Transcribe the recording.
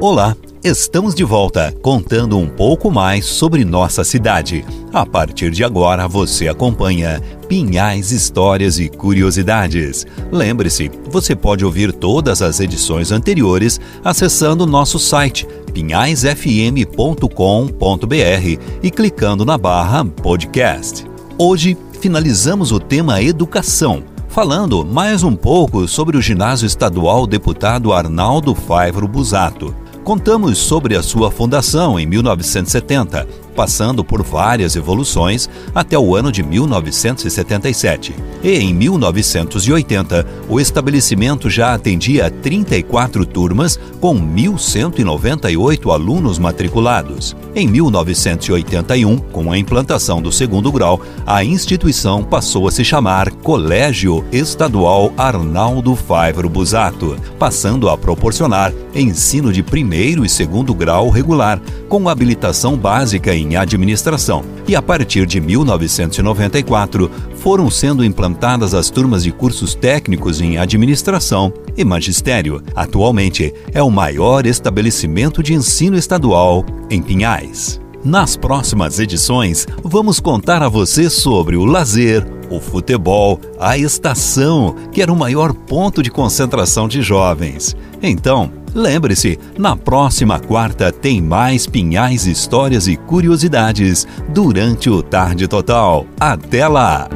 Olá, estamos de volta contando um pouco mais sobre nossa cidade. A partir de agora você acompanha Pinhais Histórias e Curiosidades. Lembre-se, você pode ouvir todas as edições anteriores acessando nosso site pinhaisfm.com.br e clicando na barra podcast. Hoje finalizamos o tema educação falando mais um pouco sobre o ginásio estadual deputado Arnaldo Faivro Busato. Contamos sobre a sua fundação em 1970 passando por várias evoluções até o ano de 1977. E em 1980, o estabelecimento já atendia 34 turmas com 1.198 alunos matriculados. Em 1981, com a implantação do segundo grau, a instituição passou a se chamar Colégio Estadual Arnaldo Faivro Busato, passando a proporcionar ensino de primeiro e segundo grau regular, com habilitação básica em administração. E a partir de 1994, foram sendo implantadas as turmas de cursos técnicos em administração e magistério. Atualmente, é o maior estabelecimento de ensino estadual em Pinhais. Nas próximas edições, vamos contar a você sobre o lazer, o futebol, a estação, que era o maior ponto de concentração de jovens. Então, lembre-se, na próxima quarta tem mais pinhais, histórias e curiosidades durante o Tarde Total. Até lá!